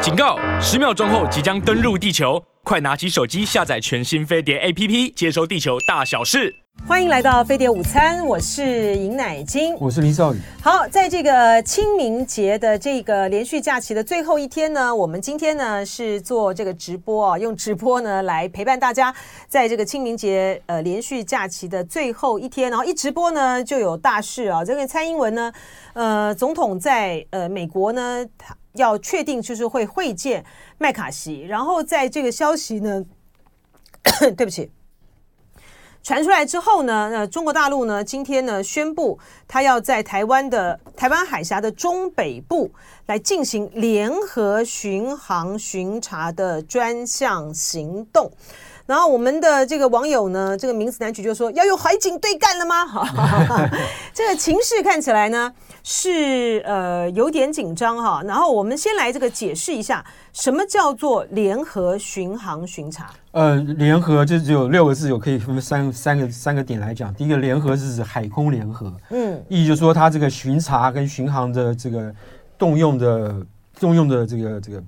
警告！十秒钟后即将登陆地球，快拿起手机下载全新飞碟 APP，接收地球大小事。欢迎来到飞碟午餐，我是尹乃菁，我是林少宇。好，在这个清明节的这个连续假期的最后一天呢，我们今天呢是做这个直播啊，用直播呢来陪伴大家，在这个清明节呃连续假期的最后一天，然后一直播呢就有大事啊，这个蔡英文呢，呃，总统在呃美国呢，他。要确定就是会会见麦卡锡，然后在这个消息呢，对不起，传出来之后呢，呃，中国大陆呢今天呢宣布，他要在台湾的台湾海峡的中北部来进行联合巡航巡查的专项行动。然后我们的这个网友呢，这个名词男曲就说要用海警对干了吗？哈，这个情势看起来呢是呃有点紧张哈。然后我们先来这个解释一下，什么叫做联合巡航巡查？呃，联合就只有六个字，有可以分三三个三个点来讲。第一个联合是指海空联合，嗯，意义就是说它这个巡查跟巡航的这个动用的动用的这个这个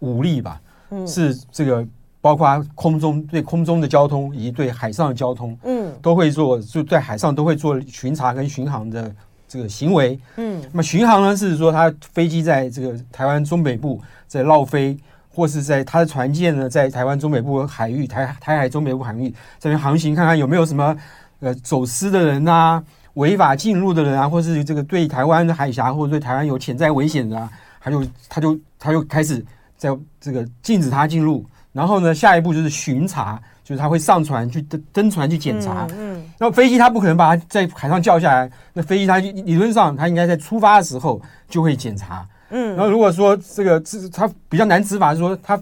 武力吧，嗯，是这个。包括空中对空中的交通以及对海上的交通，嗯，都会做，就在海上都会做巡查跟巡航的这个行为，嗯。那么巡航呢，是说它飞机在这个台湾中北部在绕飞，或是在它的船舰呢在台湾中北部海域台台海中北部海域这边航行，看看有没有什么呃走私的人啊，违法进入的人啊，或是这个对台湾的海峡或者对台湾有潜在危险的啊，他就他就他就开始在这个禁止他进入。然后呢，下一步就是巡查，就是他会上船去登登船去检查。嗯，那、嗯、飞机他不可能把它在海上叫下来，那飞机它理论上它应该在出发的时候就会检查。嗯，然后如果说这个这它比较难执法，是说它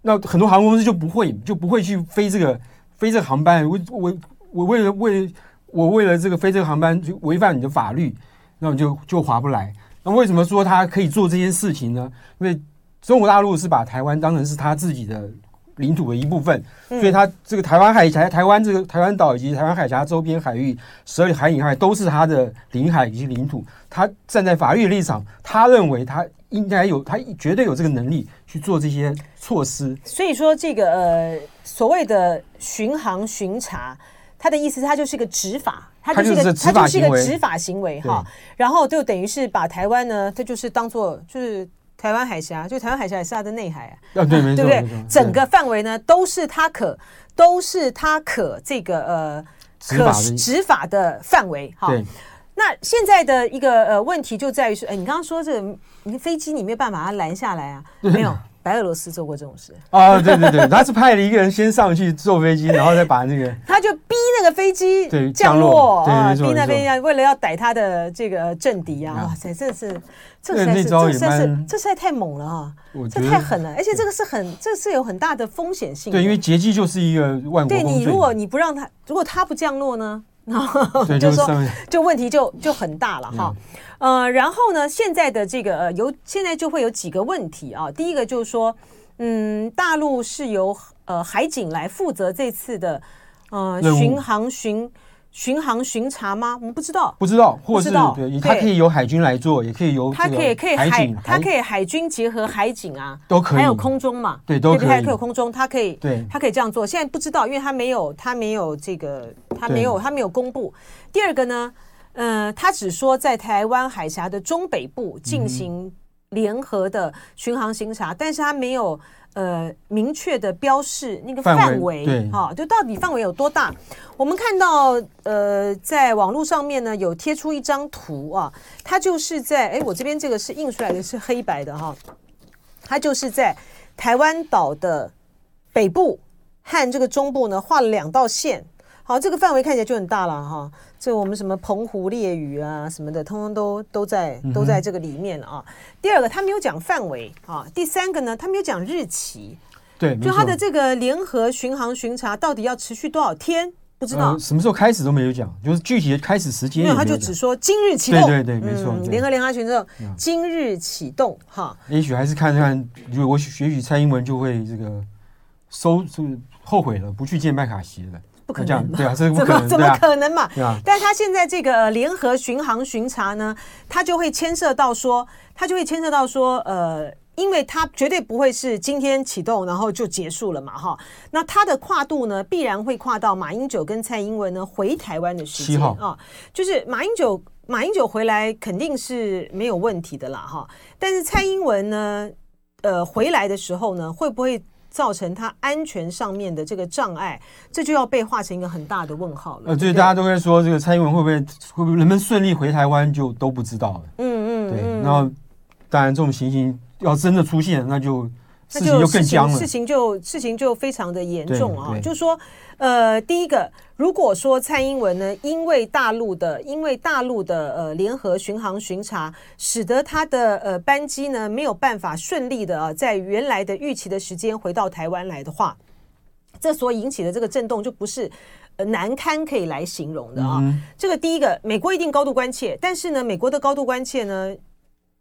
那很多航空公司就不会就不会去飞这个飞这个航班。我我我为了为我为了这个飞这个航班就违反你的法律，那我就就划不来。那为什么说他可以做这件事情呢？因为中国大陆是把台湾当成是他自己的。领土的一部分，所以它这个台湾海峡、台湾这个台湾岛以及台湾海峡周边海域十二里海隐海都是它的领海以及领土。他站在法律的立场，他认为他应该有，他绝对有这个能力去做这些措施。所以说，这个呃所谓的巡航巡查，他的意思，他就是一个执法，他就是一个他就是一个执法行为哈。然后就等于是把台湾呢，这就是当做就是。台湾海峡，就台湾海峡也是它的内海啊，啊对，没错，对不对？整个范围呢，都是它可，都是它可这个呃可执法的范围哈。那现在的一个呃问题就在于说，哎，你刚刚说这个，你飞机你没有办法把它拦下来啊？没有。白俄罗斯做过这种事啊？对对对，他是派了一个人先上去坐飞机，然后再把那个，他就逼那个飞机对降落啊，逼那边要为了要逮他的这个政敌啊！哇塞，这是这实在是这实在是这实在太猛了啊，这太狠了，而且这个是很这是有很大的风险性。对，因为劫机就是一个万国。对你，如果你不让他，如果他不降落呢？然后 就是说，就问题就就很大了哈。呃，然后呢，现在的这个呃，有现在就会有几个问题啊。第一个就是说，嗯，大陆是由呃海警来负责这次的呃巡航巡巡航巡查吗？我们不知道，不知道，或是对，它可以由海军来做，也可以由它可以可以海它可以海军结合海警啊，都可以，还有空中嘛，对，都可以，还可以有空中，它可以对，它可以这样做。现在不知道，因为它没有它没有这个它没有它没有公布。第二个呢？呃，他只说在台湾海峡的中北部进行联合的巡航巡查，嗯、但是他没有呃明确的标示那个范围，对，哈、哦，就到底范围有多大？我们看到呃，在网络上面呢有贴出一张图啊，它就是在哎，我这边这个是印出来的是黑白的哈，它就是在台湾岛的北部和这个中部呢画了两道线。好，这个范围看起来就很大了哈。这我们什么澎湖烈屿啊什么的，通通都都在都在这个里面啊。第二个，他没有讲范围啊。第三个呢，他没有讲日期。对，就他的这个联合巡航巡查到底要持续多少天？不知道。什么时候开始都没有讲，就是具体的开始时间没有。他就只说今日启动。对对对，没错。联合联合巡查今日启动哈。也许还是看看，如果我学许蔡英文就会这个收，是后悔了，不去见麦卡锡了。不可能，对啊，这怎么怎么可能嘛？但是他现在这个联合巡航巡查呢，他就会牵涉到说，他就会牵涉到说，呃，因为他绝对不会是今天启动然后就结束了嘛，哈。那他的跨度呢，必然会跨到马英九跟蔡英文呢回台湾的时间啊。就是马英九，马英九回来肯定是没有问题的啦，哈。但是蔡英文呢，呃，回来的时候呢，会不会造成他安全上面的这个障碍？这就要被画成一个很大的问号了。呃，对，大家都在说这个蔡英文会不会会不会能不能顺利回台湾，就都不知道了。嗯嗯，对。然后当然这种情形。要真的出现，那就事情就更僵了。事情就事情就非常的严重啊！就是说，呃，第一个，如果说蔡英文呢，因为大陆的因为大陆的呃联合巡航巡查，使得他的呃班机呢没有办法顺利的啊，在原来的预期的时间回到台湾来的话，这所引起的这个震动就不是呃难堪可以来形容的啊。嗯、这个第一个，美国一定高度关切，但是呢，美国的高度关切呢。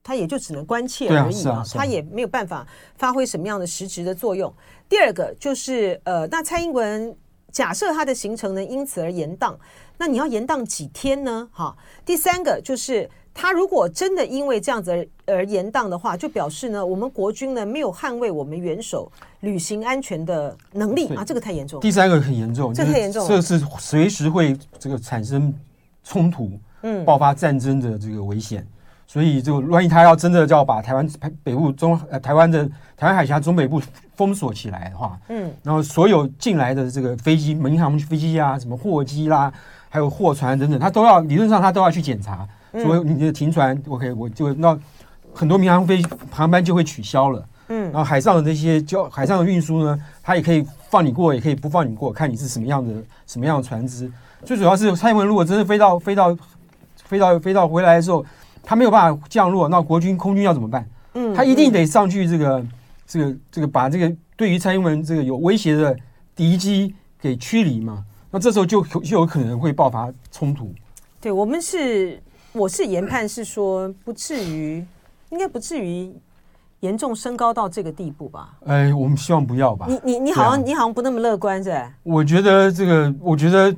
他也就只能关切而已啊，他也没有办法发挥什么样的实质的作用。第二个就是呃，那蔡英文假设他的行程呢因此而延宕，那你要延宕几天呢？哈，第三个就是他如果真的因为这样子而而延宕的话，就表示呢我们国军呢没有捍卫我们元首旅行安全的能力啊，这个太严重。第三个很严重，这太严重，这是随时会这个产生冲突、嗯，爆发战争的这个危险。所以，就万一他要真的就要把台湾北部中呃台湾的台湾海峡中北部封锁起来的话，嗯，然后所有进来的这个飞机、民航飞机啊，什么货机啦，还有货船等等，他都要理论上他都要去检查。所以你的停船，OK，我就那很多民航飞航班就会取消了。嗯，然后海上的那些交海上的运输呢，他也可以放你过，也可以不放你过，看你是什么样的什么样的船只。最主要是蔡英文如果真的飞到飞到飞到飞到回来的时候。他没有办法降落，那国军空军要怎么办？嗯，他一定得上去，这个、这个、这个，把这个对于蔡英文这个有威胁的敌机给驱离嘛。那这时候就就有可能会爆发冲突。对，我们是，我是研判是说，不至于，应该不至于严重升高到这个地步吧？哎，我们希望不要吧。你你你好像、啊、你好像不那么乐观，是吧？我觉得这个，我觉得。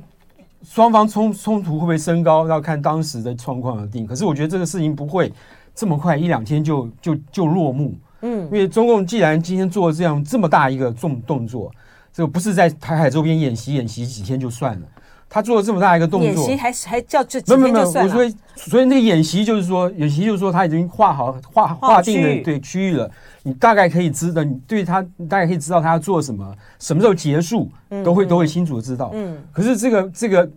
双方冲冲突会不会升高，要看当时的状况而定。可是我觉得这个事情不会这么快一两天就就就落幕。嗯，因为中共既然今天做了这样这么大一个重动作，这个不是在台海周边演习演习几天就算了，他做了这么大一个动作，演习还还叫这。没有没有，我说所以那个演习就是说，演习就是说他已经画好画划定了对区域了，你大概可以知道，你对他你大概可以知道他要做什么，什么时候结束，都会都会清楚的知道。嗯，可是这个这个。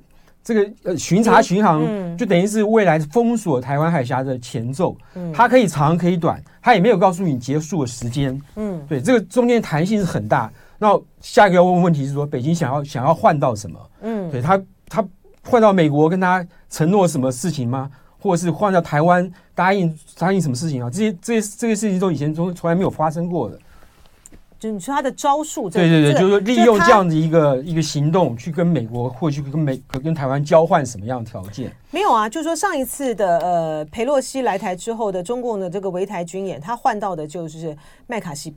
这个呃巡查巡航就等于是未来封锁台湾海峡的前奏，它可以长可以短，它也没有告诉你结束的时间。嗯，对，这个中间弹性是很大。那下一个要问问题是说，北京想要想要换到什么？嗯，对他他换到美国跟他承诺什么事情吗？或者是换到台湾答应答应什么事情啊？这些这些这些事情都以前从从来没有发生过的。就你说他的招数，对对对，就是说利用这样的一个一个行动去跟美国或去跟美跟台湾交换什么样的条件？没有啊，就是说上一次的呃裴洛西来台之后的中共的这个围台军演，他换到的就是麦卡锡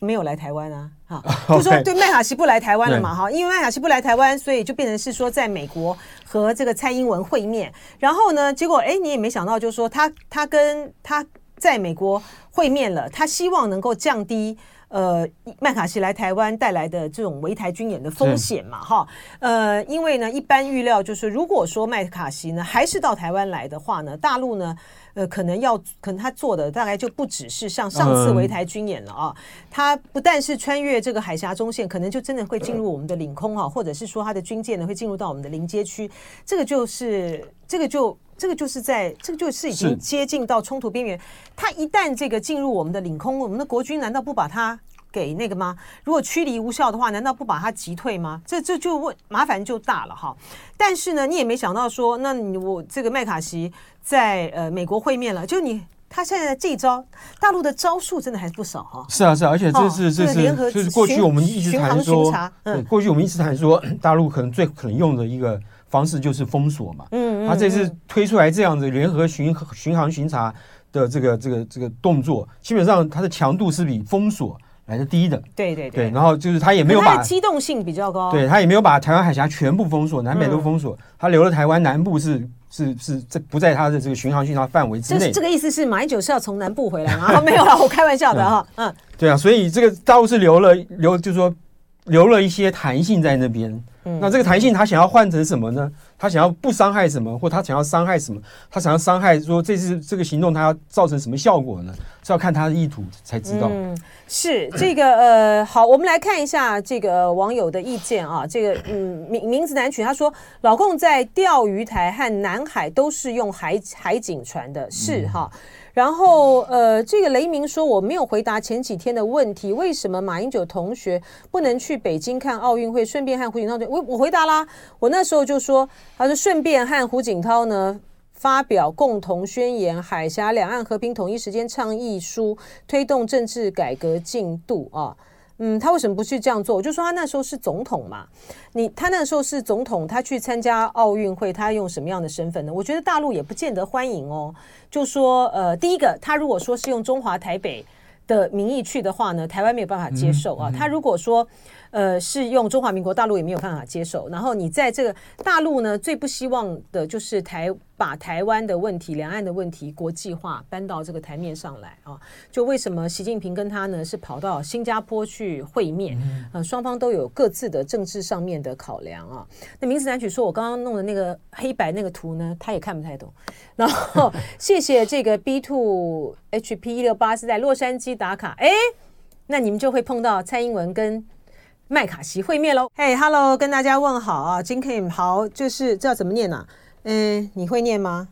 没有来台湾啊，哈，就说对麦卡锡不来台湾了嘛，哈，因为麦卡锡不来台湾，所以就变成是说在美国和这个蔡英文会面，然后呢，结果哎，你也没想到，就是说他他跟他在美国会面了，他希望能够降低。呃，麦卡锡来台湾带来的这种围台军演的风险嘛，哈，呃，因为呢，一般预料就是，如果说麦卡锡呢还是到台湾来的话呢，大陆呢，呃，可能要，可能他做的大概就不只是像上次围台军演了啊，他不但是穿越这个海峡中线，可能就真的会进入我们的领空啊，或者是说他的军舰呢会进入到我们的临街区，这个就是，这个就。这个就是在，这个就是已经接近到冲突边缘。他一旦这个进入我们的领空，我们的国军难道不把他给那个吗？如果驱离无效的话，难道不把它击退吗？这这就问麻烦就大了哈。但是呢，你也没想到说，那你我这个麦卡锡在呃美国会面了，就你他现在这一招，大陆的招数真的还不少哈。是啊是啊，而且这是这是就是过去我们一直谈说，嗯，过去我们一直谈说大陆可能最可能用的一个。方式就是封锁嘛，嗯，他这次推出来这样子联合巡巡航巡查的这个这个这个动作，基本上它的强度是比封锁来的低的。对对对。对，然后就是他也没有把机动性比较高。对，他也没有把台湾海峡全部封锁，南北都封锁，他留了台湾南部是是是这不在他的这个巡航巡航范围之内。这个意思是马英九是要从南部回来吗？没有啦，我开玩笑的哈。嗯，对啊，所以这个大陆是留了留，就是说留了一些弹性在那边。那这个弹性他想要换成什么呢？他想要不伤害什么，或他想要伤害什么？他想要伤害说这次这个行动他要造成什么效果呢？是要看他的意图才知道。嗯，是这个呃，好，我们来看一下这个网友的意见啊。这个嗯，名名字难取，他说老共在钓鱼台和南海都是用海海警船的，是哈。嗯然后，呃，这个雷鸣说我没有回答前几天的问题，为什么马英九同学不能去北京看奥运会，顺便和胡锦涛？我我回答啦，我那时候就说，他说顺便和胡锦涛呢发表共同宣言，海峡两岸和平统一时间倡议书，推动政治改革进度啊。嗯，他为什么不去这样做？我就说他那时候是总统嘛，你他那时候是总统，他去参加奥运会，他用什么样的身份呢？我觉得大陆也不见得欢迎哦。就说呃，第一个，他如果说是用中华台北的名义去的话呢，台湾没有办法接受啊。他如果说。呃，是用中华民国，大陆也没有办法接受。然后你在这个大陆呢，最不希望的就是台把台湾的问题、两岸的问题国际化搬到这个台面上来啊。就为什么习近平跟他呢是跑到新加坡去会面？呃，双方都有各自的政治上面的考量啊。那名字难曲说，我刚刚弄的那个黑白那个图呢，他也看不太懂。然后谢谢这个 B two HP 一六八是在洛杉矶打卡，哎，那你们就会碰到蔡英文跟。麦卡锡会面喽！嘿、hey，Hello，跟大家问好啊，金 Kim 好，就是这要怎么念呢、啊？嗯，你会念吗？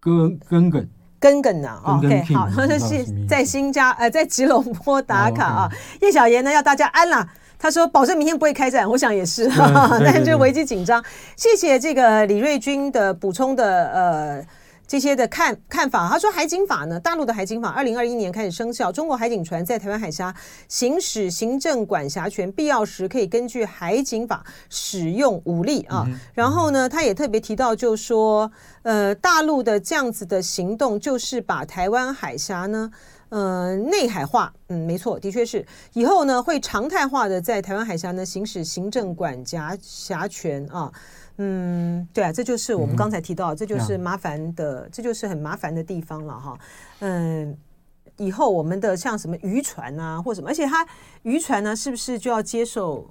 根根根根根呐，OK，好，他说是在新加呃，在吉隆坡打卡啊。叶、oh. 小妍呢要大家安啦，他说保证明天不会开战，我想也是，嗯、但是危机紧张。谢谢这个李瑞军的补充的呃。这些的看看法，他说海警法呢，大陆的海警法二零二一年开始生效，中国海警船在台湾海峡行使行政管辖权，必要时可以根据海警法使用武力啊。嗯、然后呢，他也特别提到，就说，呃，大陆的这样子的行动，就是把台湾海峡呢，呃，内海化。嗯，没错，的确是，以后呢会常态化的在台湾海峡呢行使行政管辖辖权啊。嗯，对啊，这就是我们刚才提到，嗯、这就是麻烦的，这就是很麻烦的地方了哈。嗯，以后我们的像什么渔船啊，或什么，而且它渔船呢，是不是就要接受？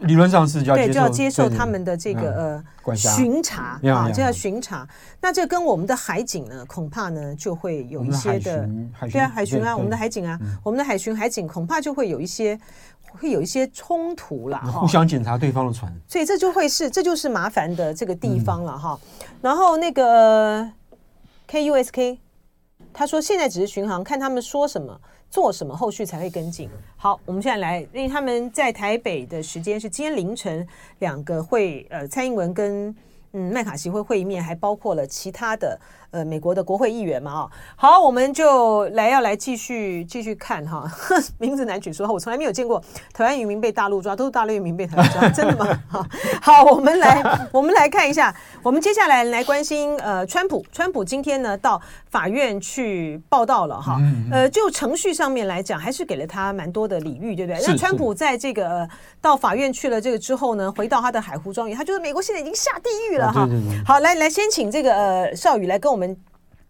理论上是就要对，就要接受他们的这个呃巡查啊，就要巡查。那这跟我们的海警呢，恐怕呢就会有一些的，对啊，海巡啊，我们的海警啊，我们的海巡海警恐怕就会有一些。会有一些冲突了，互相检查对方的船，所以这就会是，这就是麻烦的这个地方了哈。嗯、然后那个 KUSK 他说现在只是巡航，看他们说什么做什么，后续才会跟进。好，我们现在来，因为他们在台北的时间是今天凌晨两个会，呃，蔡英文跟嗯麦卡锡会会面，还包括了其他的。呃，美国的国会议员嘛，啊，好，我们就来要来继续继续看哈。名字难取说，我从来没有见过台湾渔民被大陆抓，都是大陆渔民被台湾抓，真的吗？好，好，我们来我们来看一下，我们接下来来关心呃，川普，川普今天呢到法院去报道了哈，呃，就程序上面来讲，还是给了他蛮多的礼遇，对不对？那川普在这个、呃、到法院去了这个之后呢，回到他的海湖庄园，他觉得美国现在已经下地狱了哈。好，来来，先请这个呃少宇来跟我们。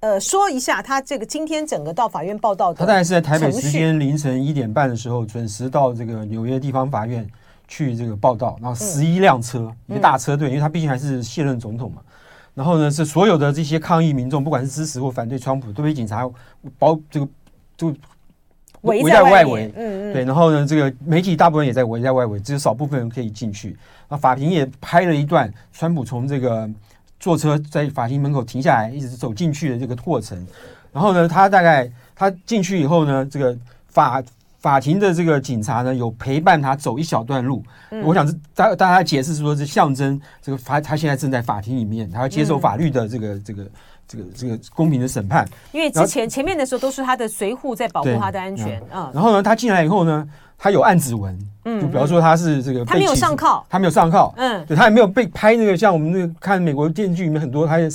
呃，说一下他这个今天整个到法院报道的，他大概是在台北时间凌晨一点半的时候准时到这个纽约地方法院去这个报道，然后十一辆车，嗯、一个大车队，因为他毕竟还是卸任总统嘛。然后呢，是所有的这些抗议民众，不管是支持或反对川普，都被警察包这个就围在外围。嗯嗯。对，然后呢，这个媒体大部分也在围在外围，只有少部分人可以进去。那法庭也拍了一段川普从这个。坐车在法庭门口停下来，一直走进去的这个过程。然后呢，他大概他进去以后呢，这个法法庭的这个警察呢，有陪伴他走一小段路。嗯、我想是大大家解释说是象征这个法，他现在正在法庭里面，他要接受法律的这个、嗯、这个这个这个公平的审判。因为之前前面的时候都是他的随护在保护他的安全啊。然后呢，他进来以后呢，他有按指纹。嗯，就比方说他是这个，他没有上铐，他没有上铐，嗯，对，他也没有被拍那个，像我们那个看美国电视剧里面很多，他也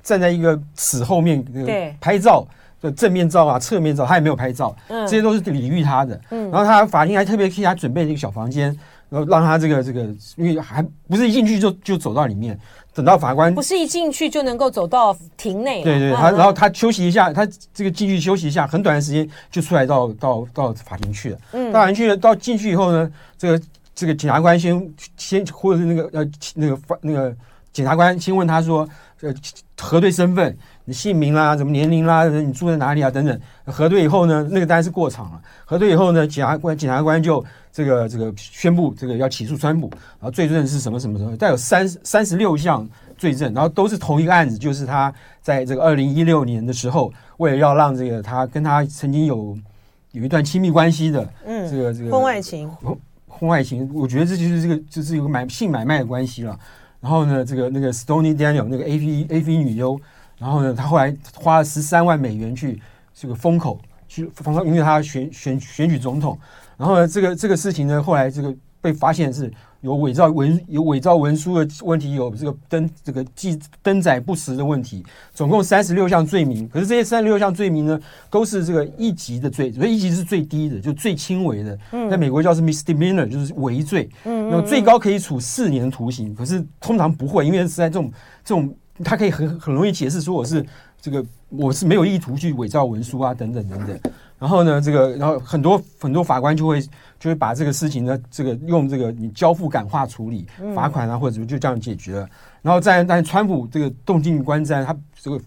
站在一个死后面那个拍照，的正面照啊、侧面照，他也没有拍照，这些都是礼遇他的。嗯。然后他法庭还特别替他准备了一个小房间，然后让他这个这个，因为还不是一进去就就走到里面，等到法官不是一进去就能够走到庭内。对对，他然后他休息一下，他这个进去休息一下，很短的时间就出来到到到法庭去了。嗯，到法庭去了，到进去以后呢，这个这个检察官先先或者是那个呃那个法那个检察官先问他说，呃核对身份。你姓名啦，什么年龄啦，你住在哪里啊？等等，核对以后呢，那个当然是过场了。核对以后呢，检察官检察官就这个这个宣布这个要起诉川普，然后罪证是什么什么什么，带有三三十六项罪证，然后都是同一个案子，就是他在这个二零一六年的时候，为了要让这个他跟他曾经有有一段亲密关系的，嗯，这个这个婚外情，婚外情，我觉得这就是这个就是有个买性买卖的关系了。然后呢，这个那个 Stony Daniel 那个 AV AV 女优。然后呢，她后来花了十三万美元去这个封口，去封口，因为她选选选举总统。然后呢，这个这个事情呢，后来这个被发现是有伪造文有伪造文书的问题，有这个登这个记登载不实的问题，总共三十六项罪名。可是这些三十六项罪名呢，都是这个一级的罪，所以一级是最低的，就最轻微的。在美国叫是 misdemeanor，就是违罪。嗯，那么最高可以处四年徒刑，可是通常不会，因为是在这种这种。他可以很很容易解释说我是这个我是没有意图去伪造文书啊等等等等，然后呢这个然后很多很多法官就会就会把这个事情呢这个用这个你交付感化处理罚款啊或者什么就这样解决了，然后在但川普这个动静观瞻他这个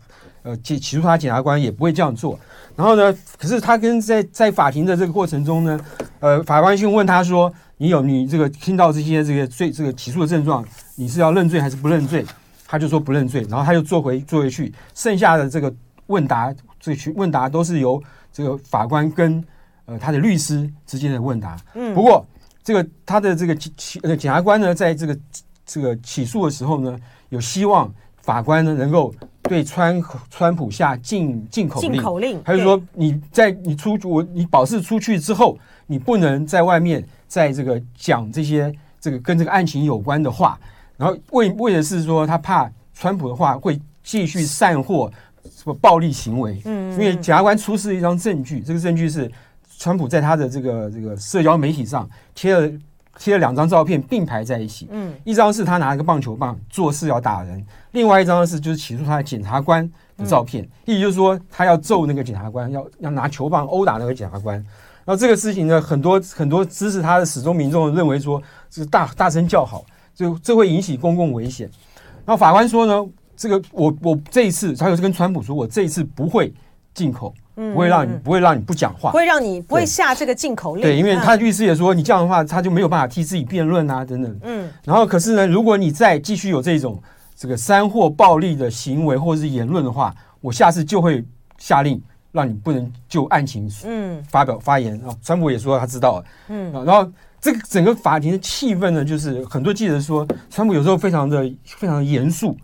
呃起起诉他检察官也不会这样做，然后呢可是他跟在在法庭的这个过程中呢呃法官就问他说你有你这个听到这些这个罪这个起诉的症状你是要认罪还是不认罪？他就说不认罪，然后他就坐回坐回去，剩下的这个问答，这去问答都是由这个法官跟呃他的律师之间的问答。嗯，不过这个他的这个起呃检察官呢，在这个这个起诉的时候呢，有希望法官呢能够对川川普下禁禁口令，禁口令，他就说你在你出我你保释出去之后，你不能在外面在这个讲这些这个跟这个案情有关的话。然后为为的是说，他怕川普的话会继续散货什么暴力行为，嗯，因为检察官出示一张证据，这个证据是川普在他的这个这个社交媒体上贴了贴了两张照片并排在一起，嗯，一张是他拿一个棒球棒做事要打人，另外一张是就是起诉他的检察官的照片，意思就是说他要揍那个检察官，要要拿球棒殴打那个检察官。然后这个事情呢，很多很多支持他的始终民众认为说是大大声叫好。就这会引起公共危险，然后法官说呢，这个我我这一次，他有跟川普说，我这一次不会进口，不会让你不会让你不讲话，不会让你不会下这个禁口令。对，因为他律师也说，你这样的话，他就没有办法替自己辩论啊，等等。嗯，然后可是呢，如果你再继续有这种这个煽惑暴力的行为或者是言论的话，我下次就会下令让你不能就案情嗯发表发言啊。川普也说他知道了，嗯，然后。这个整个法庭的气氛呢，就是很多记者说，川普有时候非常的非常的严肃，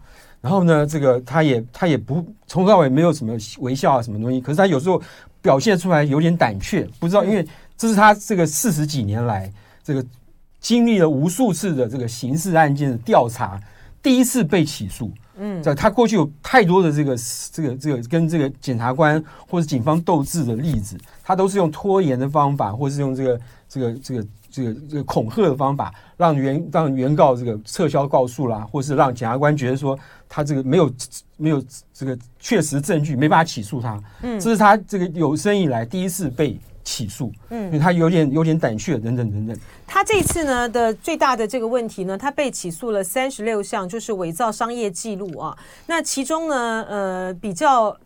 然后呢，这个他也他也不从头到尾没有什么微笑啊什么东西，可是他有时候表现出来有点胆怯，不知道，因为这是他这个四十几年来这个经历了无数次的这个刑事案件的调查，第一次被起诉。嗯，在他过去有太多的这个这个这个跟这个检察官或者警方斗智的例子，他都是用拖延的方法，或是用这个这个这个。这个这个恐吓的方法，让原让原告这个撤销告诉啦，或是让检察官觉得说他这个没有没有这个确实证据，没办法起诉他。嗯，这是他这个有生以来第一次被起诉。嗯，因为他有点有点胆怯，等等等等。他这次呢的最大的这个问题呢，他被起诉了三十六项，就是伪造商业记录啊。那其中呢，呃，比较。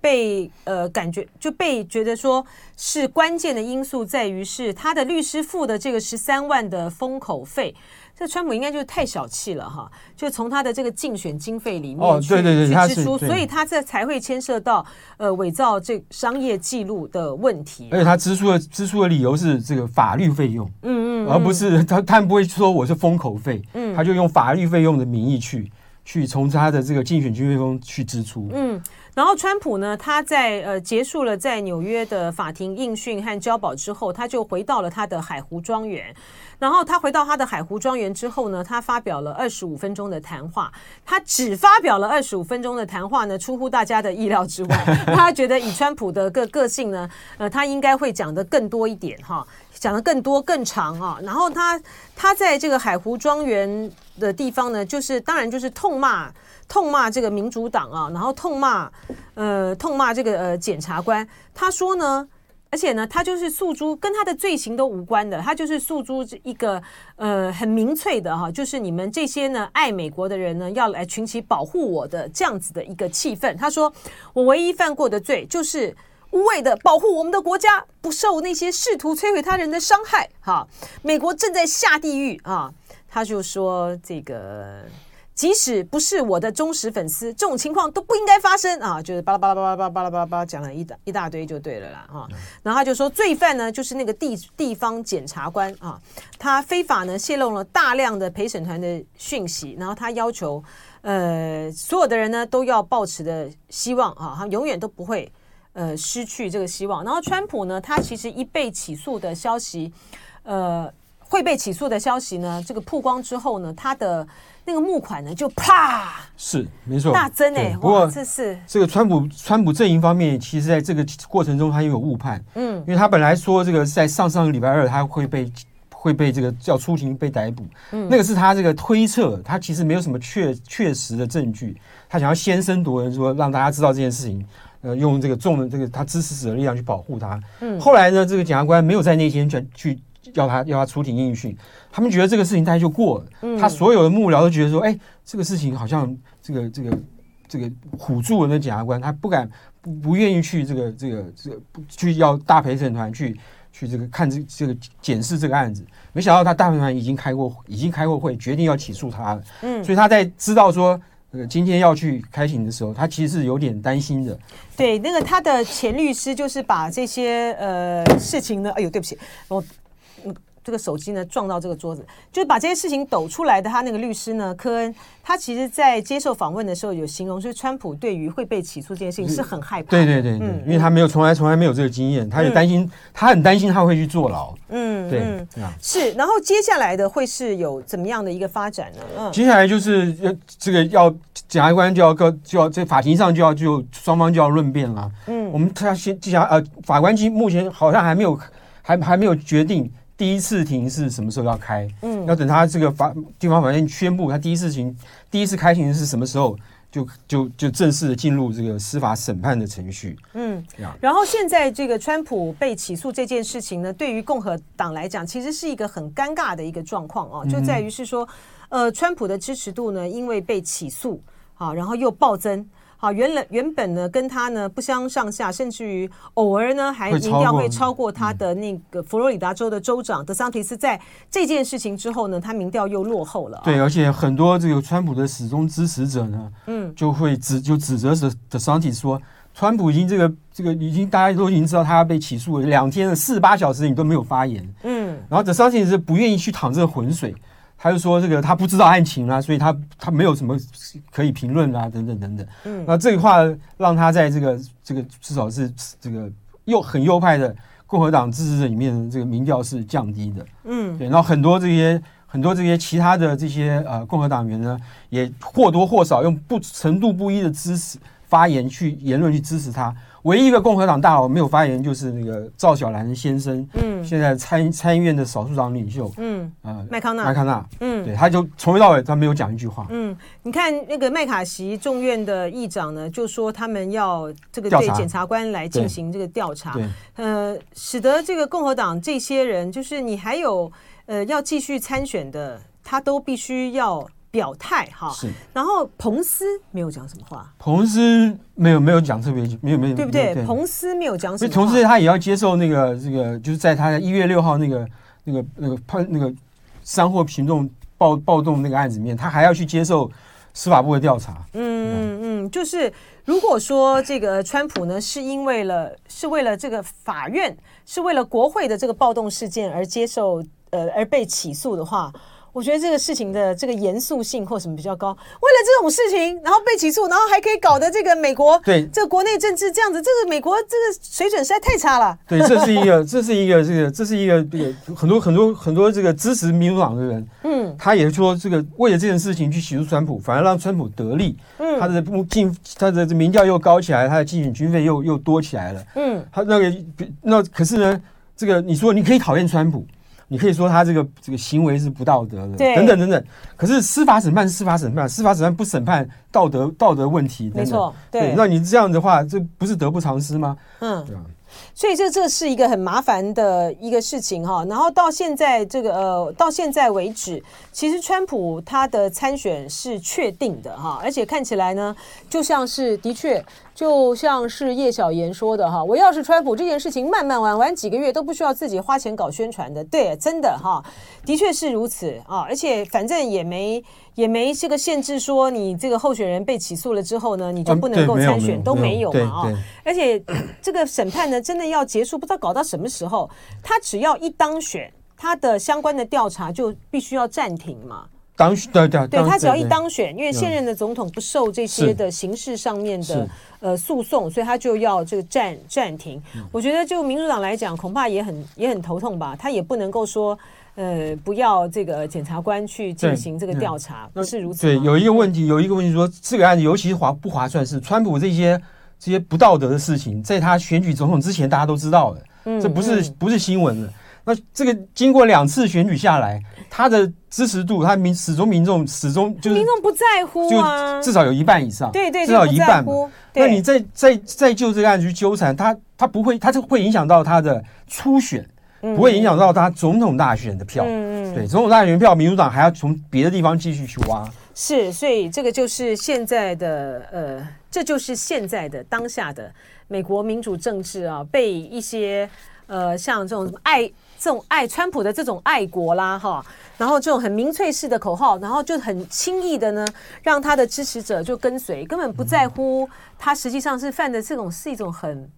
被呃感觉就被觉得说是关键的因素在于是他的律师付的这个十三万的封口费，这川普应该就是太小气了哈，就从他的这个竞选经费里面去、哦、对对对去支出，所以他这才会牵涉到呃伪造这商业记录的问题。而且他支出的支出的理由是这个法律费用，嗯，嗯嗯，而不是他他不会说我是封口费，嗯，他就用法律费用的名义去去从他的这个竞选经费中去支出，嗯。然后川普呢，他在呃结束了在纽约的法庭应讯和交保之后，他就回到了他的海湖庄园。然后他回到他的海湖庄园之后呢，他发表了二十五分钟的谈话。他只发表了二十五分钟的谈话呢，出乎大家的意料之外。他觉得以川普的个个性呢，呃，他应该会讲的更多一点哈，讲得更多更长啊。然后他他在这个海湖庄园的地方呢，就是当然就是痛骂痛骂这个民主党啊，然后痛骂呃痛骂这个呃检察官。他说呢。而且呢，他就是诉诸跟他的罪行都无关的，他就是诉诸一个呃很民粹的哈，就是你们这些呢爱美国的人呢要来群起保护我的这样子的一个气氛。他说，我唯一犯过的罪就是无谓的保护我们的国家不受那些试图摧毁他人的伤害。哈，美国正在下地狱啊！他就说这个。即使不是我的忠实粉丝，这种情况都不应该发生啊！就是巴拉巴拉巴拉巴拉巴拉巴拉巴拉讲了一大一大堆就对了啦哈。然后他就说，罪犯呢就是那个地地方检察官啊，他非法呢泄露了大量的陪审团的讯息，然后他要求呃所有的人呢都要抱持的希望啊，他永远都不会呃失去这个希望。然后川普呢，他其实一被起诉的消息，呃会被起诉的消息呢，这个曝光之后呢，他的。那个募款呢，就啪，是没错，大增哎。不过这是这个川普川普阵营方面，其实在这个过程中他又有误判，嗯，因为他本来说这个在上上个礼拜二他会被会被这个叫出庭被逮捕，嗯，那个是他这个推测，他其实没有什么确确实的证据，他想要先声夺人，说让大家知道这件事情，呃，用这个众的这个他支持者的力量去保护他，嗯，后来呢，这个检察官没有在那天去去。要他要他出庭应讯，他们觉得这个事情大概就过了。嗯、他所有的幕僚都觉得说，哎，这个事情好像这个这个这个唬住了那检察官，他不敢不不愿意去这个这个这个去要大陪审团去去这个看这这个检视这个案子。没想到他大陪审团已经开过已经开过会，决定要起诉他了。嗯，所以他在知道说今天要去开庭的时候，他其实是有点担心的。对，那个他的前律师就是把这些呃事情呢，哎呦，对不起，我。这个手机呢撞到这个桌子，就是把这些事情抖出来的。他那个律师呢，科恩，他其实，在接受访问的时候有形容，说川普对于会被起诉这件事情是很害怕。对对对对，因为他没有从来从来没有这个经验，他也担心，他很担心他会去坐牢。嗯，对，是。然后接下来的会是有怎么样的一个发展呢？嗯，接下来就是要这个要检察官就要告就要在法庭上就要就双方就要论辩了。嗯，我们他先检察呃法官其实目前好像还没有还还没有决定。第一次庭是什么时候要开？嗯，要等他这个法地方法院宣布他第一次庭第一次开庭是什么时候，就就就正式的进入这个司法审判的程序。嗯，然后现在这个川普被起诉这件事情呢，对于共和党来讲，其实是一个很尴尬的一个状况啊，就在于是说，呃，川普的支持度呢，因为被起诉，好，然后又暴增。好，原来原本呢跟他呢不相上下，甚至于偶尔呢还民调会超过他的那个佛罗里达州的州长德桑提斯，在这件事情之后呢，他民调又落后了。对，而且很多这个川普的始终支持者呢，嗯，就会指就指责德德桑提斯说，川普已经这个这个已经大家都已经知道他要被起诉了，两天了四十八小时你都没有发言，嗯，然后德桑提斯不愿意去淌这个浑水。他就说这个他不知道案情啊，所以他他没有什么可以评论啊，等等等等。嗯，那这个话让他在这个这个至少是这个右很右派的共和党支持者里面的这个民调是降低的。嗯，对，然后很多这些很多这些其他的这些呃共和党员呢，也或多或少用不程度不一的支持发言去言论去支持他。唯一一个共和党大佬没有发言，就是那个赵小兰先生，嗯，现在参参议院的少数党领袖，嗯，呃，麦康纳，麦康纳，嗯，对，他就从头到尾他没有讲一句话，嗯，你看那个麦卡锡众院的议长呢，就说他们要这个对检察官来进行这个调查，对，呃，使得这个共和党这些人，就是你还有呃要继续参选的，他都必须要。表态哈，是。然后彭斯没有讲什么话，彭斯没有没有讲特别，没有没有，对不对？彭斯没有讲什么。所以同时他也要接受那个这个，就是在他一月六号那个那个那个判那个山货群众暴暴动那个案子里面，他还要去接受司法部的调查。嗯嗯嗯，就是如果说这个川普呢，是因为了是为了这个法院，是为了国会的这个暴动事件而接受呃而被起诉的话。我觉得这个事情的这个严肃性或什么比较高。为了这种事情，然后被起诉，然后还可以搞得这个美国对这个国内政治这样子，这个美国这个水准实在太差了。对，这是一个，这是一个，这个，这是一个，这个很多很多很多这个支持民主党的人，嗯，他也说这个为了这件事情去起诉川普，反而让川普得利，嗯，他的竞他的民调又高起来，他的竞选军费又又多起来了，嗯，他那个那可是呢，这个你说你可以讨厌川普。你可以说他这个这个行为是不道德的，等等等等。可是司法审判是司法审判，司法审判不审判道德道德问题等等，没错，对。那你这样的话，这不是得不偿失吗？嗯，对吧？所以这这是一个很麻烦的一个事情哈。然后到现在这个呃，到现在为止，其实川普他的参选是确定的哈，而且看起来呢，就像是的确。就像是叶小闫说的哈，我要是川普这件事情慢慢玩玩几个月都不需要自己花钱搞宣传的，对，真的哈，的确是如此啊，而且反正也没也没这个限制说你这个候选人被起诉了之后呢，你就不能够参选，都没有嘛啊，而且这个审判呢，真的要结束，不知道搞到什么时候，他只要一当选，他的相关的调查就必须要暂停嘛。当选对对对，他只要一当选，因为现任的总统不受这些的形式上面的呃诉讼，所以他就要这个暂暂停。我觉得就民主党来讲，恐怕也很也很头痛吧。他也不能够说呃不要这个检察官去进行这个调查，不是如此。对，有一个问题，有一个问题说，这个案子尤其是划不划算是川普这些这些不道德的事情，在他选举总统之前，大家都知道的，这不是不是新闻了。那这个经过两次选举下来，他的支持度，他民始终民众始终就是民众不在乎啊，就至少有一半以上，对对，至少一半。那你再再再就这个案子去纠缠他，他不会，他就会影响到他的初选，不会影响到他总统大选的票。嗯嗯，对，总统大选票，民主党还要从别的地方继续去挖。是，所以这个就是现在的呃，这就是现在的当下的美国民主政治啊，被一些呃像这种爱。这种爱川普的这种爱国啦，哈，然后这种很民粹式的口号，然后就很轻易的呢，让他的支持者就跟随，根本不在乎他实际上是犯的这种是一种很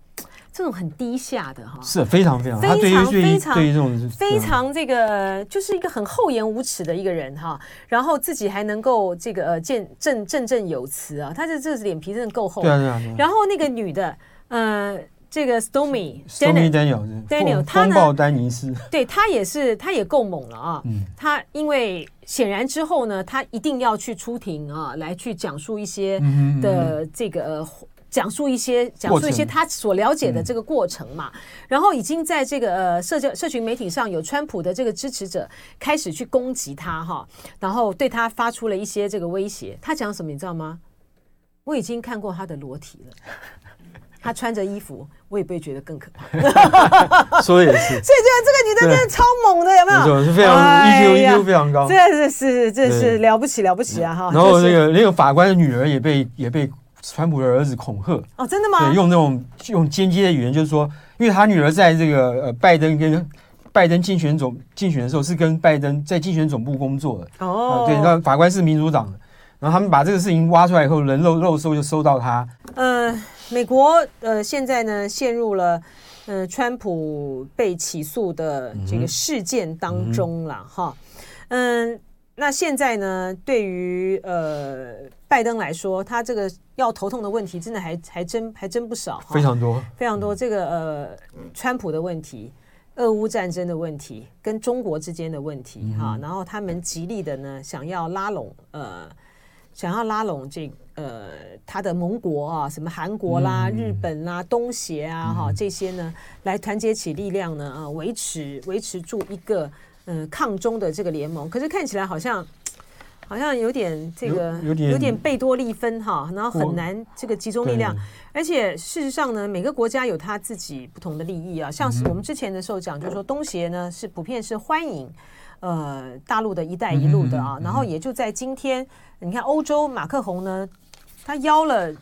这种很低下的哈，是非常非常非常非常非常非常这个就是一个很厚颜无耻的一个人哈，然后自己还能够这个呃见振振振有词啊，他这这脸皮真的够厚，对啊对啊，然后那个女的，呃。这个 Stormy Stormy Daniels Daniel 他呢？风暴丹尼斯，对他也是，他也够猛了啊！嗯，他因为显然之后呢，他一定要去出庭啊，来去讲述一些的这个、呃、讲述一些讲述一些他所了解的这个过程嘛。然后已经在这个呃社交社群媒体上有川普的这个支持者开始去攻击他哈，然后对他发出了一些这个威胁。他讲什么你知道吗？我已经看过他的裸体了。他穿着衣服，我也不会觉得更可怕。说的也是，所以觉得这个女的真的超猛的，有没有？是非常 EQ，EQ 非常高。这是是这是了不起了不起啊！哈。然后那个那个法官的女儿也被也被川普的儿子恐吓。哦，真的吗？对，用那种用间接的语言，就是说，因为他女儿在这个呃拜登跟拜登竞选总竞选的时候，是跟拜登在竞选总部工作的。哦。对，那法官是民主党的，然后他们把这个事情挖出来以后，人肉肉搜就搜到他。嗯。美国呃，现在呢陷入了呃，川普被起诉的这个事件当中了哈。嗯，那现在呢，对于呃拜登来说，他这个要头痛的问题，真的还还真还真不少，非常多非常多。这个呃，川普的问题、俄乌战争的问题、跟中国之间的问题哈，然后他们极力的呢，想要拉拢呃。想要拉拢这呃他的盟国啊，什么韩国啦、日本啦、东协啊哈这些呢，来团结起力量呢啊，维持维持住一个嗯、呃、抗中的这个联盟。可是看起来好像好像有点这个有点有点贝多利分哈，然后很难这个集中力量。而且事实上呢，每个国家有他自己不同的利益啊。像是我们之前的时候讲，就是说东协呢是普遍是欢迎。呃，大陆的一带一路的啊，然后也就在今天，你看欧洲马克宏呢，他邀了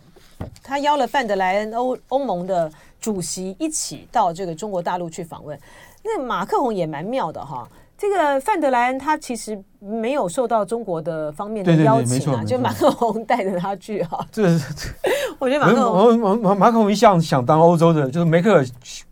他邀了范德莱恩欧欧盟的主席一起到这个中国大陆去访问。那马克宏也蛮妙的哈，这个范德莱恩他其实没有受到中国的方面的邀请啊，就马克龙带着他去哈。这个，我觉得马克龙马马马克龙一向想当欧洲的，就是梅克尔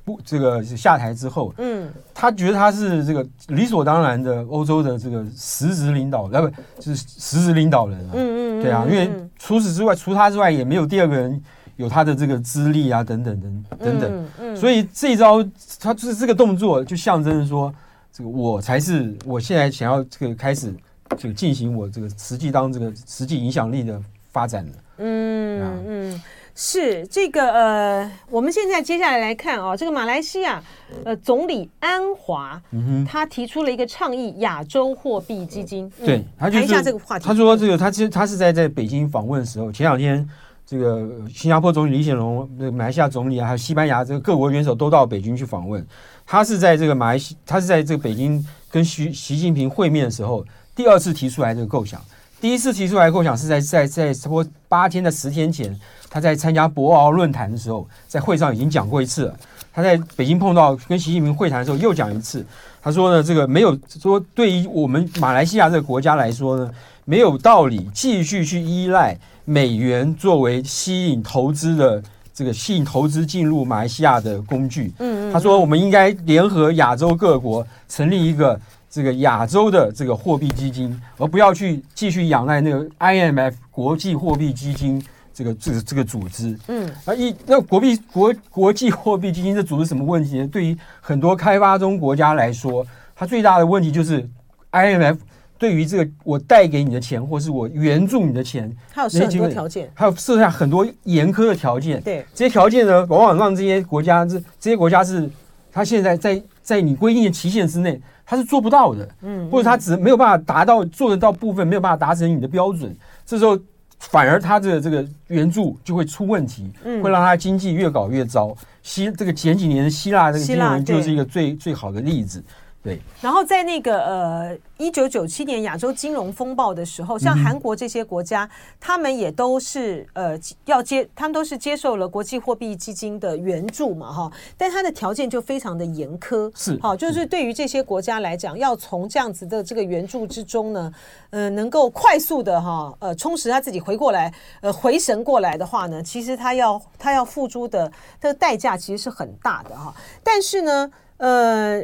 不这个下台之后，嗯，他觉得他是这个理所当然的欧洲的这个实职领导，呃不，就是实职领导人啊。嗯嗯，对啊，因为除此之外，除他之外也没有第二个人有他的这个资历啊，等等等等等。嗯，所以这一招他就是这个动作，就象征说。这个我才是我现在想要这个开始这个进行我这个实际当这个实际影响力的发展的。嗯嗯，是这个呃，我们现在接下来来看啊，这个马来西亚呃总理安华，嗯，他提出了一个倡议亚洲货币基金。对，他就谈一下这个话题。他说这个他其实他是在在北京访问的时候，前两天这个新加坡总理李显龙、那个马来西亚总理啊，还有西班牙这个各国元首都到北京去访问。他是在这个马来西，他是在这个北京跟习习近平会面的时候，第二次提出来这个构想。第一次提出来构想是在在在差不多八天的十天前，他在参加博鳌论坛的时候，在会上已经讲过一次了。他在北京碰到跟习近平会谈的时候又讲一次。他说呢，这个没有说对于我们马来西亚这个国家来说呢，没有道理继续去依赖美元作为吸引投资的。这个吸引投资进入马来西亚的工具，嗯，他说我们应该联合亚洲各国成立一个这个亚洲的这个货币基金，而不要去继续仰赖那个 IMF 国际货币基金这个这个这个组织，嗯，啊一那国币国国际货币基金这组织什么问题呢？对于很多开发中国家来说，它最大的问题就是 IMF。对于这个，我带给你的钱，或是我援助你的钱，还有设很多条件，还有设下很多严苛的条件。对，这些条件呢，往往让这些国家，这这些国家是，他现在在在你规定的期限之内，他是做不到的。嗯，或者他只没有办法达到做得到部分，没有办法达成你的标准，这时候反而他的这个援助就会出问题，嗯，会让他经济越搞越糟。希这个前几年希腊这个金融就是一个最最好的例子。对，然后在那个呃一九九七年亚洲金融风暴的时候，像韩国这些国家，嗯、他们也都是呃要接，他们都是接受了国际货币基金的援助嘛，哈，但他的条件就非常的严苛，是，好，就是对于这些国家来讲，要从这样子的这个援助之中呢，呃，能够快速的哈，呃，充实他自己回过来，呃，回神过来的话呢，其实他要他要付出的这个代价其实是很大的哈，但是呢，呃。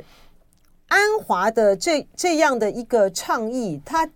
安华的这这样的一个倡议，他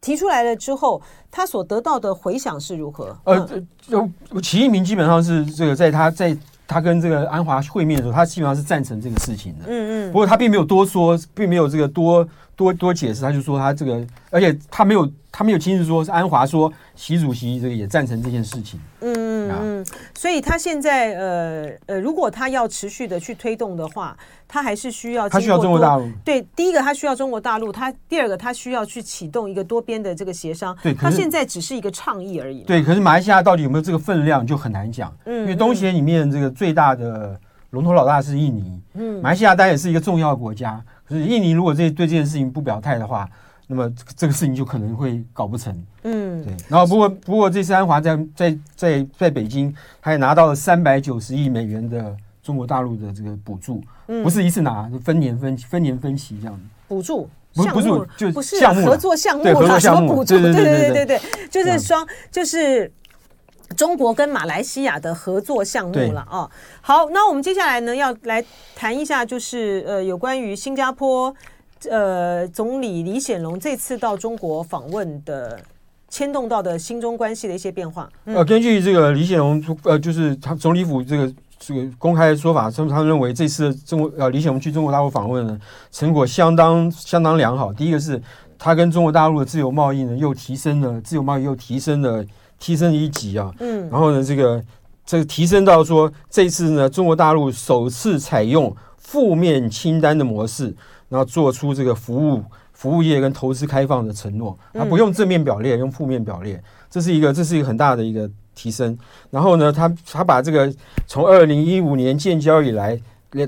提出来了之后，他所得到的回响是如何？呃，就齐一鸣基本上是这个，在他在他跟这个安华会面的时候，他基本上是赞成这个事情的。嗯嗯。不过他并没有多说，并没有这个多多多解释，他就说他这个，而且他没有他没有亲自说，是安华说习主席这个也赞成这件事情。嗯嗯嗯。所以他现在呃呃，如果他要持续的去推动的话。他还是需要，他需要中国大陆。对，第一个他需要中国大陆，他第二个他需要去启动一个多边的这个协商。对，他现在只是一个倡议而已。对，可是马来西亚到底有没有这个分量就很难讲。嗯，因为东协里面这个最大的龙头老大是印尼。嗯，马来西亚当然也是一个重要的国家。可是印尼如果这对这件事情不表态的话，那么这个事情就可能会搞不成。嗯，对。然后不过不过这次安华在在在在北京，他也拿到了三百九十亿美元的。中国大陆的这个补助，嗯不是一次拿，分年分分年分期这样。补助不是不是就不是合作项目，合作项目，对对对对对对，就是双就是中国跟马来西亚的合作项目了啊。好，那我们接下来呢要来谈一下，就是呃有关于新加坡呃总理李显龙这次到中国访问的牵动到的新中关系的一些变化。呃，根据这个李显龙呃就是他总理府这个。这个公开的说法，他们他们认为这次中国呃李显龙去中国大陆访问呢，成果相当相当良好。第一个是他跟中国大陆的自由贸易呢又提升了，自由贸易又提升了提升一级啊。嗯。然后呢，这个这个提升到说这次呢，中国大陆首次采用负面清单的模式，然后做出这个服务服务业跟投资开放的承诺。他不用正面表列，用负面表列，这是一个这是一个很大的一个。提升，然后呢，他他把这个从二零一五年建交以来，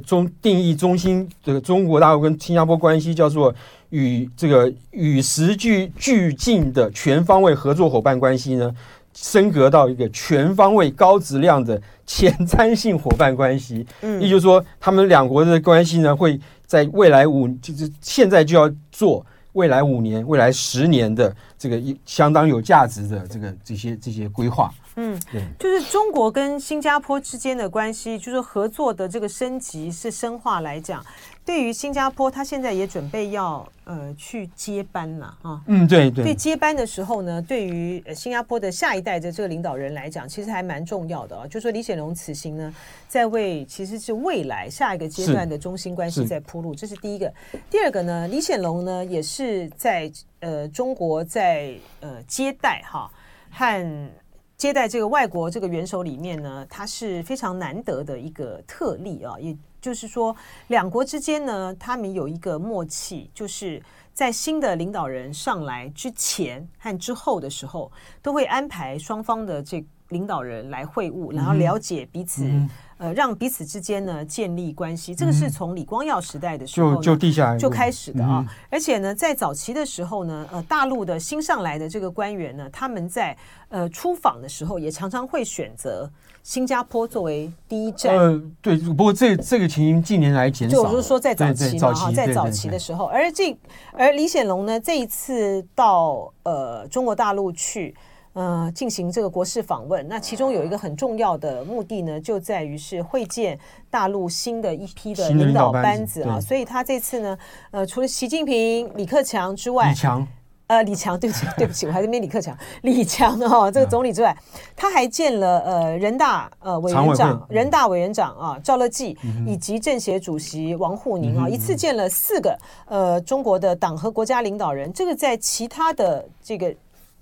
中定义中心这个中国大陆跟新加坡关系叫做与这个与时俱俱进的全方位合作伙伴关系呢，升格到一个全方位、高质量的前瞻性伙伴关系。嗯，也就是说，他们两国的关系呢，会在未来五，就是现在就要做未来五年、未来十年的这个一相当有价值的这个这些这些规划。嗯，对，就是中国跟新加坡之间的关系，就是合作的这个升级是深化来讲。对于新加坡，他现在也准备要呃去接班了啊。嗯，对对。对接班的时候呢，对于新加坡的下一代的这个领导人来讲，其实还蛮重要的啊。就说李显龙此行呢，在为其实是未来下一个阶段的中心关系在铺路，这是第一个。第二个呢，李显龙呢也是在呃中国在呃接待哈和接待这个外国这个元首里面呢，它是非常难得的一个特例啊，也。就是说，两国之间呢，他们有一个默契，就是在新的领导人上来之前和之后的时候，都会安排双方的这领导人来会晤，然后了解彼此，嗯、呃，让彼此之间呢建立关系。这个是从李光耀时代的时候就就地下就开始的啊。嗯、而且呢，在早期的时候呢，呃，大陆的新上来的这个官员呢，他们在呃出访的时候，也常常会选择。新加坡作为第一站，呃，对，不过这这个情形近年来减少，就是说在早期嘛，哈，在早期的时候，而这而李显龙呢，这一次到呃中国大陆去，呃，进行这个国事访问，那其中有一个很重要的目的呢，就在于是会见大陆新的一批的领导班子啊，所以他这次呢，呃，除了习近平、李克强之外，李强。呃，李强，对不起，对不起，我还是没李克强。李强哈、哦，这个总理之外，他还见了呃人大呃委员长、人大委员长啊赵乐际，以及政协主席王沪宁啊，一次见了四个呃中国的党和国家领导人。这个在其他的这个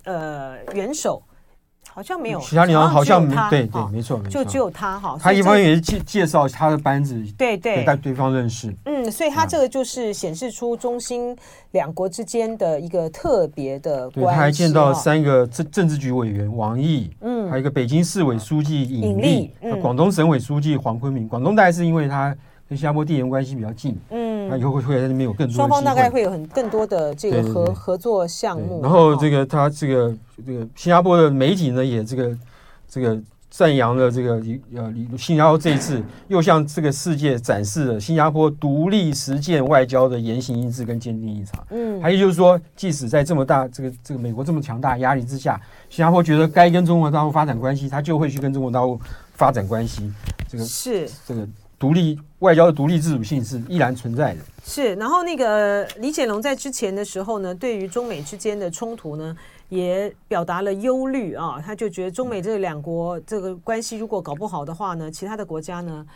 呃元首。好像没有，其他地方好像没，对对，没错没错，就只有他哈。他一方面也是介介绍他的班子，对对，带对方认识。嗯，所以他这个就是显示出中新两国之间的一个特别的关系。他还见到三个政政治局委员王毅，嗯，还有一个北京市委书记尹力，广东省委书记黄坤明。广东大概是因为他跟新加坡地缘关系比较近，嗯。那以后会会在那边有更多双方大概会有很更多的这个合合作项目。然后这个他这个这个新加坡的媒体呢也这个这个赞扬了这个呃新加坡这一次又向这个世界展示了新加坡独立实践外交的言行一致跟坚定立场。嗯，还有就是说，即使在这么大这个这个美国这么强大压力之下，新加坡觉得该跟中国大陆发展关系，他就会去跟中国大陆发展关系。这个是这个。独立外交的独立自主性是依然存在的。是，然后那个李显龙在之前的时候呢，对于中美之间的冲突呢，也表达了忧虑啊。他就觉得中美这两国这个关系如果搞不好的话呢，其他的国家呢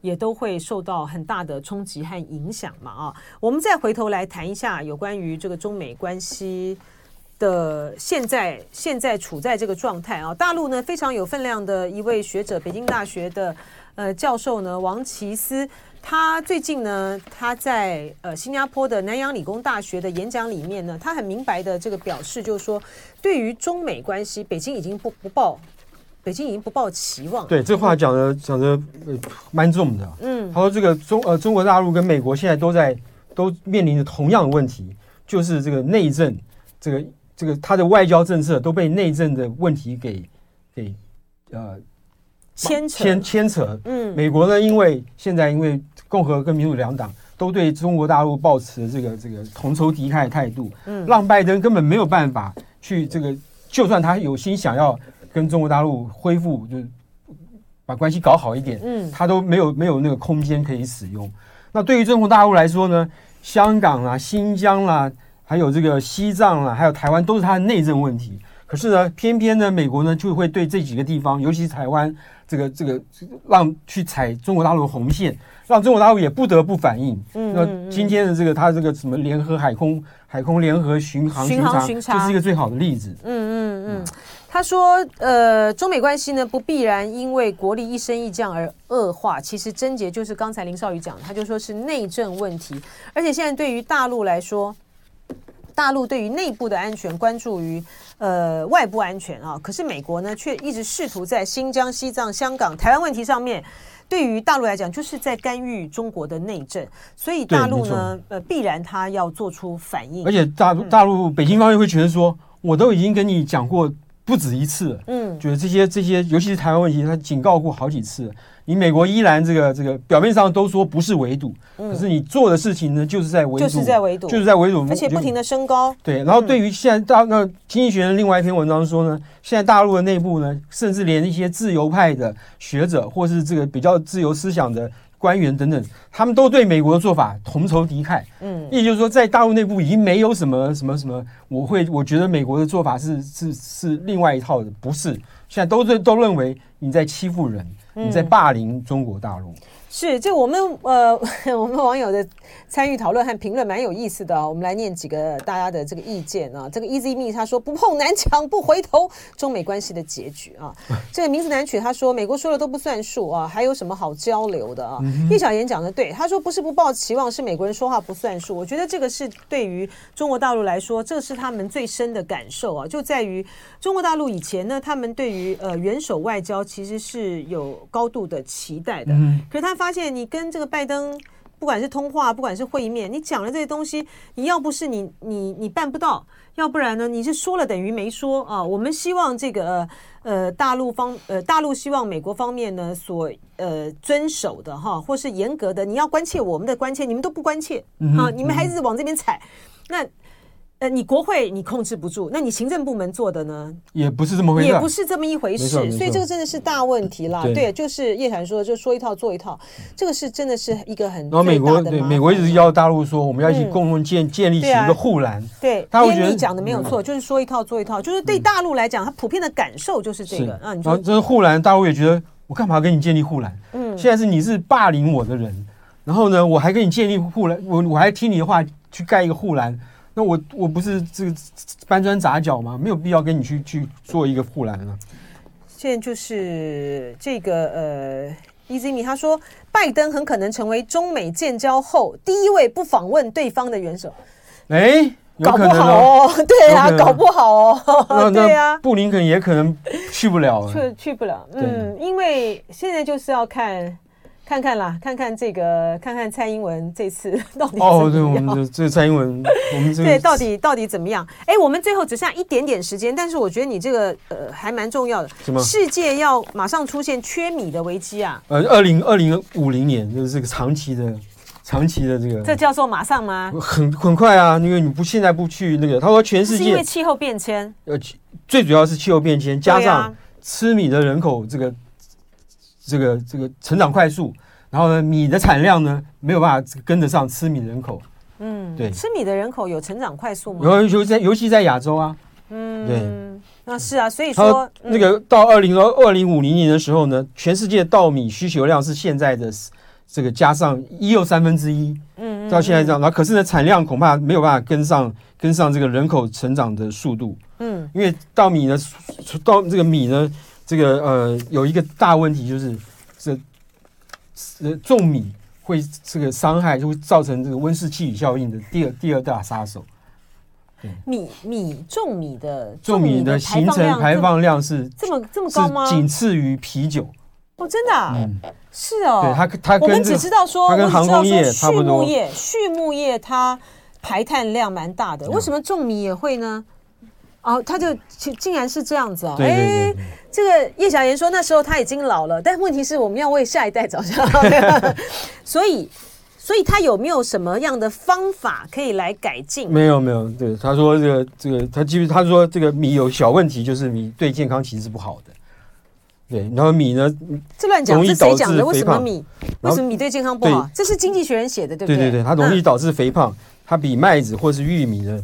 也都会受到很大的冲击和影响嘛啊。我们再回头来谈一下有关于这个中美关系的现在现在处在这个状态啊。大陆呢非常有分量的一位学者，北京大学的。呃，教授呢，王奇思，他最近呢，他在呃新加坡的南洋理工大学的演讲里面呢，他很明白的这个表示，就是说，对于中美关系，北京已经不不抱，北京已经不抱期望。对，这话讲的讲的呃蛮重的。嗯，他说这个中呃中国大陆跟美国现在都在都面临着同样的问题，就是这个内政，这个这个他的外交政策都被内政的问题给给呃。牵扯。牵牵扯，嗯，美国呢，因为现在因为共和跟民主两党都对中国大陆抱持这个这个同仇敌忾的态度，嗯，让拜登根本没有办法去这个，就算他有心想要跟中国大陆恢复，就把关系搞好一点，嗯，他都没有没有那个空间可以使用。那对于中国大陆来说呢，香港啊、新疆啦、啊，还有这个西藏啊，还有台湾，都是他的内政问题。可是呢，偏偏呢，美国呢就会对这几个地方，尤其是台湾。这个这个让去踩中国大陆的红线，让中国大陆也不得不反应。嗯，那今天的这个他这个什么联合海空海空联合巡航巡查，就是一个最好的例子。嗯嗯嗯，他说，呃，中美关系呢不必然因为国力一升一降而恶化，其实症结就是刚才林少宇讲的，他就说是内政问题，而且现在对于大陆来说。大陆对于内部的安全关注于呃外部安全啊，可是美国呢却一直试图在新疆、西藏、香港、台湾问题上面，对于大陆来讲就是在干预中国的内政，所以大陆呢呃必然他要做出反应。而且大陆大陆北京方面会觉得说，我都已经跟你讲过不止一次，嗯，觉得这些这些，尤其是台湾问题，他警告过好几次。你美国依然这个这个表面上都说不是围堵，可是你做的事情呢，就是在围堵，就是在围堵，就是在围堵，而且不停的升高。对，然后对于现在大那经济学人另外一篇文章说呢，现在大陆的内部呢，甚至连一些自由派的学者或是这个比较自由思想的官员等等，他们都对美国的做法同仇敌忾。嗯，也就是说，在大陆内部已经没有什么什么什么，我会我觉得美国的做法是是是另外一套的，不是，现在都是都认为你在欺负人。你在霸凌中国大陆。是，就我们呃，我们网友的参与讨论和评论蛮有意思的啊。我们来念几个大家的这个意见啊。这个 Easy Me 他说不碰南墙不回头，中美关系的结局啊。这个名字难取，他说美国说了都不算数啊，还有什么好交流的啊？叶小言讲的对，他说不是不抱期望，是美国人说话不算数。我觉得这个是对于中国大陆来说，这是他们最深的感受啊，就在于中国大陆以前呢，他们对于呃元首外交其实是有高度的期待的，可是他发。发现你跟这个拜登，不管是通话，不管是会面，你讲了这些东西，你要不是你你你办不到，要不然呢，你是说了等于没说啊。我们希望这个呃大陆方呃大陆希望美国方面呢所呃遵守的哈，或是严格的，你要关切我们的关切，你们都不关切啊，你们还是往这边踩，那。呃，你国会你控制不住，那你行政部门做的呢？也不是这么回事，也不是这么一回事，所以这个真的是大问题啦。对，就是叶禅说，就说一套做一套，这个是真的是一个很。然后美国对美国一直要大陆说，我们要一起共同建建立起一个护栏。对，他会觉得你讲的没有错，就是说一套做一套，就是对大陆来讲，他普遍的感受就是这个。啊，你说这是护栏，大陆也觉得我干嘛跟你建立护栏？嗯，现在是你是霸凌我的人，然后呢，我还跟你建立护栏，我我还听你的话去盖一个护栏。那我我不是这个搬砖砸脚吗？没有必要跟你去去做一个护栏了。现在就是这个呃，Easy Me 他说，拜登很可能成为中美建交后第一位不访问对方的元首。哎，搞不好哦，对啊，搞不好哦，对啊，布林肯也可能去不了，去去不了。嗯，因为现在就是要看。看看啦，看看这个，看看蔡英文这次 到底怎么样？哦，对，我们这蔡英文，我们这个对到底到底怎么样？哎，我们最后只剩下一点点时间，但是我觉得你这个呃还蛮重要的。什么？世界要马上出现缺米的危机啊？呃，二零二零五零年就是这个长期的、长期的这个。这叫做马上吗？很很快啊，因为你不现在不去那个，他说全世界是因为气候变迁。呃，最主要是气候变迁，加上吃米的人口这个。这个这个成长快速，然后呢，米的产量呢没有办法跟得上吃米人口。嗯，对，吃米的人口有成长快速吗？尤尤在尤其在亚洲啊。嗯，对，那是啊，所以说那个到二零二二零五零年的时候呢，全世界稻米需求量是现在的这个加上一又三分之一。嗯，到现在这样，然后可是呢，产量恐怕没有办法跟上跟上这个人口成长的速度。嗯，因为稻米呢，稻这个米呢。这个呃，有一个大问题就是，这呃种米会这个伤害，就会造成这个温室气体效应的第二第二大杀手。米米种米的种米的形成排放量是这么这么高吗？仅次于啤酒。哦，真的？嗯，是哦。对它它跟我们只知道说，它跟航空业。畜牧业畜牧业它排碳量蛮大的，为什么种米也会呢？哦，他就竟竟然是这样子哦！哎，这个叶小妍说那时候他已经老了，但问题是我们要为下一代着想，所以，所以他有没有什么样的方法可以来改进？没有，没有。对，他说这个这个，他基本他说这个米有小问题，就是米对健康其实是不好的。对，然后米呢？这乱讲，这谁讲的？为什么米？为什么米对健康不好？这是经济学人写的，对不对？对对对，它容易导致肥胖，它比麦子或是玉米呢。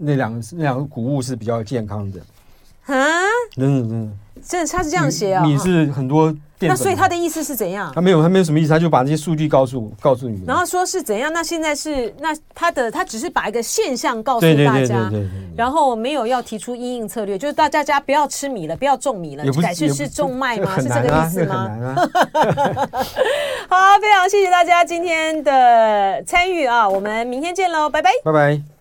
那两个那两个谷物是比较健康的啊，真的，真的他是这样写啊，米是很多淀粉，那所以他的意思是怎样？他没有，他没有什么意思，他就把这些数据告诉告诉你，然后说是怎样？那现在是那他的他只是把一个现象告诉大家，然后没有要提出因应策略，就是大家家不要吃米了，不要种米了，改去吃种麦吗？是这个意思吗？好，非常谢谢大家今天的参与啊，我们明天见喽，拜拜，拜拜。